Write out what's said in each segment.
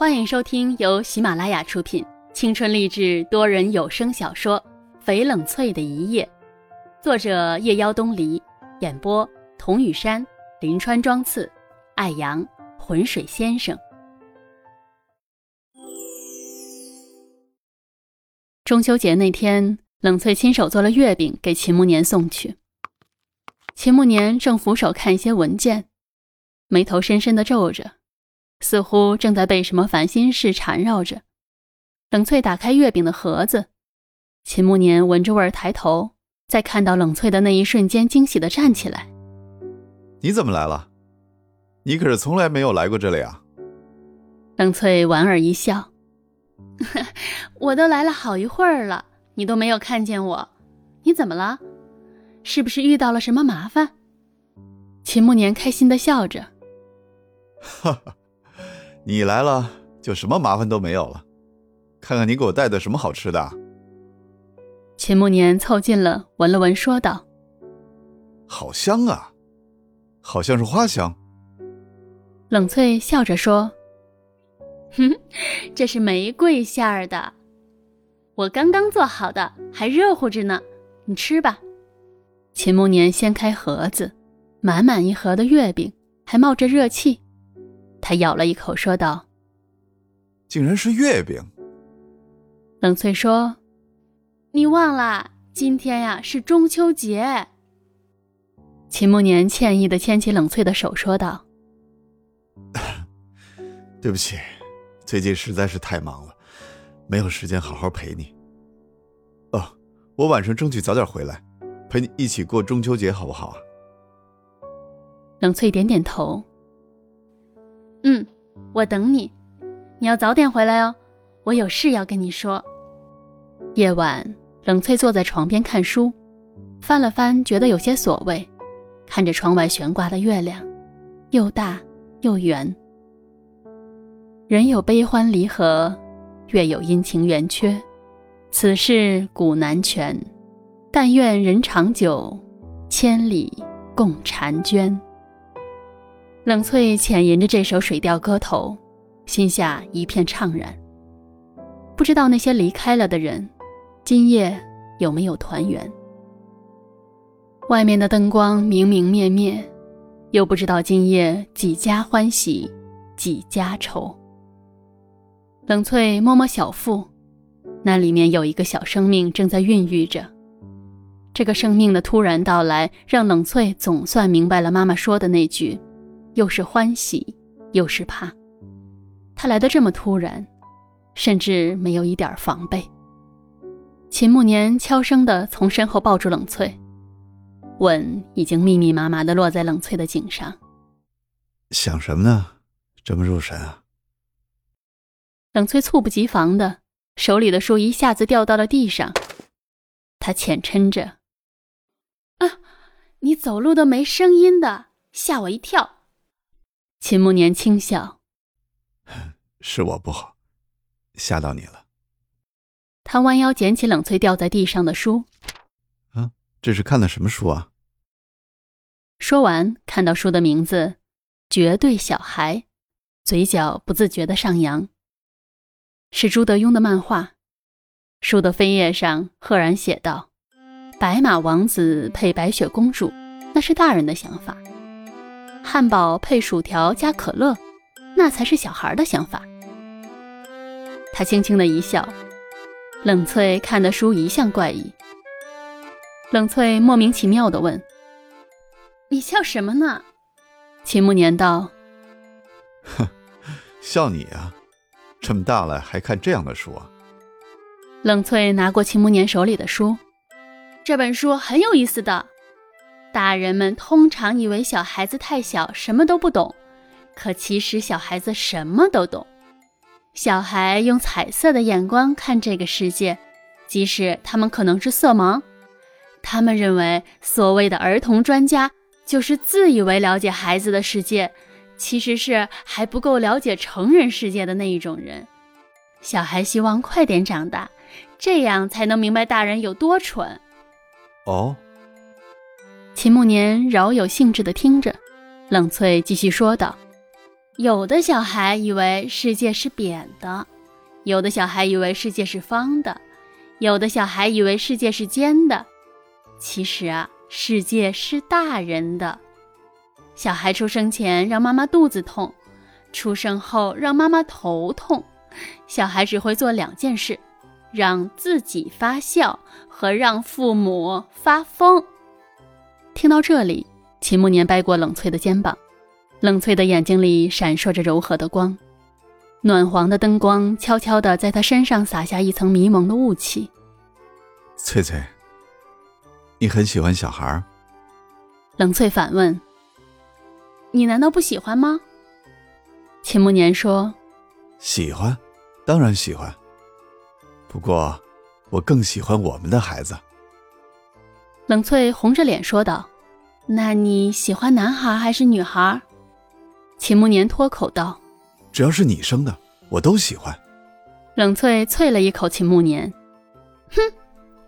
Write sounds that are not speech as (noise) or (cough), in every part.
欢迎收听由喜马拉雅出品、青春励志多人有声小说《翡冷翠的一夜》，作者夜妖东篱，演播童雨山、林川、庄次、艾阳、浑水先生。中秋节那天，冷翠亲手做了月饼给秦慕年送去。秦慕年正俯首看一些文件，眉头深深的皱着。似乎正在被什么烦心事缠绕着。冷翠打开月饼的盒子，秦慕年闻着味儿抬头，在看到冷翠的那一瞬间，惊喜的站起来：“你怎么来了？你可是从来没有来过这里啊！”冷翠莞尔一笑：“ (laughs) 我都来了好一会儿了，你都没有看见我，你怎么了？是不是遇到了什么麻烦？”秦慕年开心的笑着：“哈哈。”你来了，就什么麻烦都没有了。看看你给我带的什么好吃的。秦慕年凑近了，闻了闻，说道：“好香啊，好像是花香。”冷翠笑着说：“ (laughs) 哼，这是玫瑰馅儿的，我刚刚做好的，还热乎着呢。你吃吧。”秦慕年掀开盒子，满满一盒的月饼，还冒着热气。他咬了一口，说道：“竟然是月饼。”冷翠说：“你忘了，今天呀是中秋节。”秦慕年歉意的牵起冷翠的手，说道：“ (laughs) 对不起，最近实在是太忙了，没有时间好好陪你。哦，我晚上争取早点回来，陪你一起过中秋节，好不好啊？”冷翠点点头。嗯，我等你，你要早点回来哦，我有事要跟你说。夜晚，冷翠坐在床边看书，翻了翻，觉得有些所谓，看着窗外悬挂的月亮，又大又圆。人有悲欢离合，月有阴晴圆缺，此事古难全，但愿人长久，千里共婵娟。冷翠浅吟着这首水调歌头，心下一片怅然。不知道那些离开了的人，今夜有没有团圆？外面的灯光明明灭灭，又不知道今夜几家欢喜，几家愁。冷翠摸摸小腹，那里面有一个小生命正在孕育着。这个生命的突然到来，让冷翠总算明白了妈妈说的那句。又是欢喜，又是怕，他来的这么突然，甚至没有一点防备。秦慕年悄声地从身后抱住冷翠，吻已经密密麻麻地落在冷翠的颈上。想什么呢？这么入神啊！冷翠猝不及防的，手里的书一下子掉到了地上，他浅嗔着：“啊，你走路都没声音的，吓我一跳。”秦慕年轻笑：“ (laughs) 是我不好，吓到你了。”他弯腰捡起冷翠掉在地上的书，“啊，这是看的什么书啊？”说完，看到书的名字《绝对小孩》，嘴角不自觉的上扬。是朱德庸的漫画，书的扉页上赫然写道：“白马王子配白雪公主，那是大人的想法。”汉堡配薯条加可乐，那才是小孩的想法。他轻轻的一笑，冷翠看的书一向怪异。冷翠莫名其妙的问：“你笑什么呢？”秦慕年道：“哼，笑你啊，这么大了还看这样的书啊。”冷翠拿过秦慕年手里的书，这本书很有意思的。大人们通常以为小孩子太小，什么都不懂，可其实小孩子什么都懂。小孩用彩色的眼光看这个世界，即使他们可能是色盲。他们认为所谓的儿童专家，就是自以为了解孩子的世界，其实是还不够了解成人世界的那一种人。小孩希望快点长大，这样才能明白大人有多蠢。哦。秦慕年饶有兴致地听着，冷翠继续说道：“有的小孩以为世界是扁的，有的小孩以为世界是方的，有的小孩以为世界是尖的。其实啊，世界是大人的。小孩出生前让妈妈肚子痛，出生后让妈妈头痛。小孩只会做两件事：让自己发笑和让父母发疯。听到这里，秦慕年掰过冷翠的肩膀。冷翠的眼睛里闪烁着柔和的光，暖黄的灯光悄悄地在她身上洒下一层迷蒙的雾气。翠翠，你很喜欢小孩？冷翠反问：“你难道不喜欢吗？”秦慕年说：“喜欢，当然喜欢。不过，我更喜欢我们的孩子。”冷翠红着脸说道：“那你喜欢男孩还是女孩？”秦慕年脱口道：“只要是你生的，我都喜欢。”冷翠啐了一口秦慕年：“哼，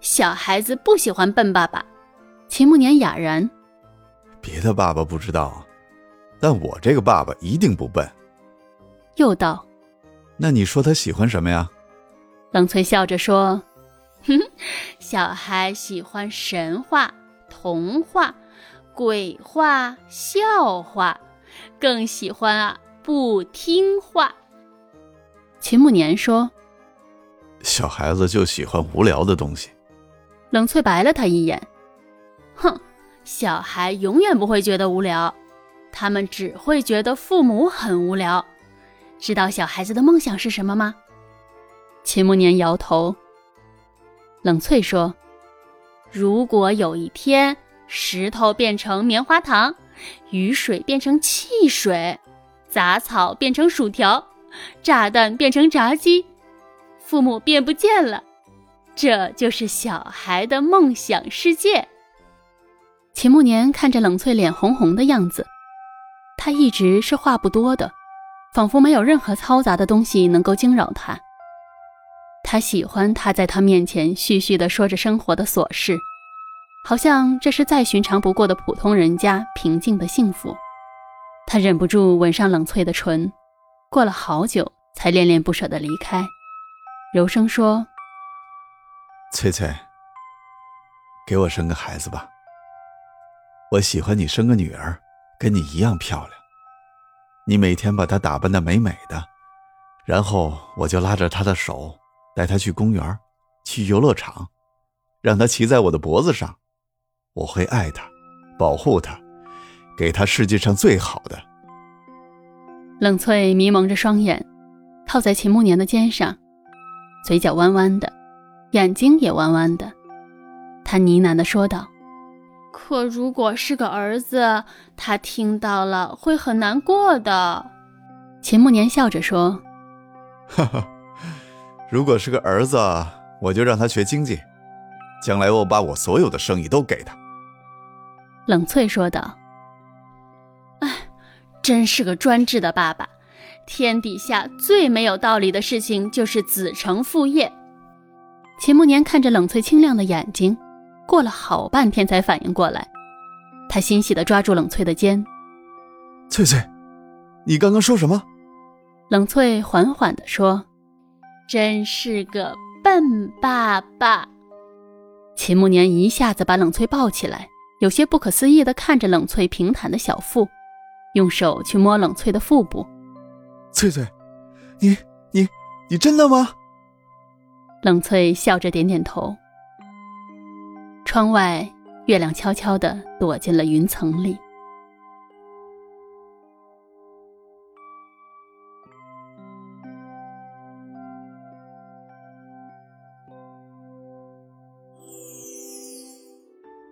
小孩子不喜欢笨爸爸。”秦慕年哑然：“别的爸爸不知道，但我这个爸爸一定不笨。”又道：“那你说他喜欢什么呀？”冷翠笑着说：“哼，(laughs) 小孩喜欢神话、童话、鬼话、笑话。”更喜欢啊，不听话。秦慕年说：“小孩子就喜欢无聊的东西。”冷翠白了他一眼：“哼，小孩永远不会觉得无聊，他们只会觉得父母很无聊。知道小孩子的梦想是什么吗？”秦慕年摇头。冷翠说：“如果有一天石头变成棉花糖。”雨水变成汽水，杂草变成薯条，炸弹变成炸鸡，父母变不见了，这就是小孩的梦想世界。秦慕年看着冷翠脸红红的样子，他一直是话不多的，仿佛没有任何嘈杂的东西能够惊扰他。他喜欢他在他面前絮絮地说着生活的琐事。好像这是再寻常不过的普通人家平静的幸福，他忍不住吻上冷翠的唇，过了好久才恋恋不舍地离开，柔声说：“翠翠，给我生个孩子吧。我喜欢你生个女儿，跟你一样漂亮。你每天把她打扮得美美的，然后我就拉着她的手，带他去公园，去游乐场，让他骑在我的脖子上。”我会爱他，保护他，给他世界上最好的。冷翠迷蒙着双眼，靠在秦慕年的肩上，嘴角弯弯的，眼睛也弯弯的。他呢喃的说道：“可如果是个儿子，他听到了会很难过的。”秦慕年笑着说：“哈哈，如果是个儿子，我就让他学经济，将来我把我所有的生意都给他。”冷翠说道：“哎，真是个专制的爸爸！天底下最没有道理的事情就是子承父业。”秦慕年看着冷翠清亮的眼睛，过了好半天才反应过来，他欣喜地抓住冷翠的肩：“翠翠，你刚刚说什么？”冷翠缓缓地说：“真是个笨爸爸。”秦慕年一下子把冷翠抱起来。有些不可思议地看着冷翠平坦的小腹，用手去摸冷翠的腹部。翠翠，你你你真的吗？冷翠笑着点点头。窗外，月亮悄悄地躲进了云层里。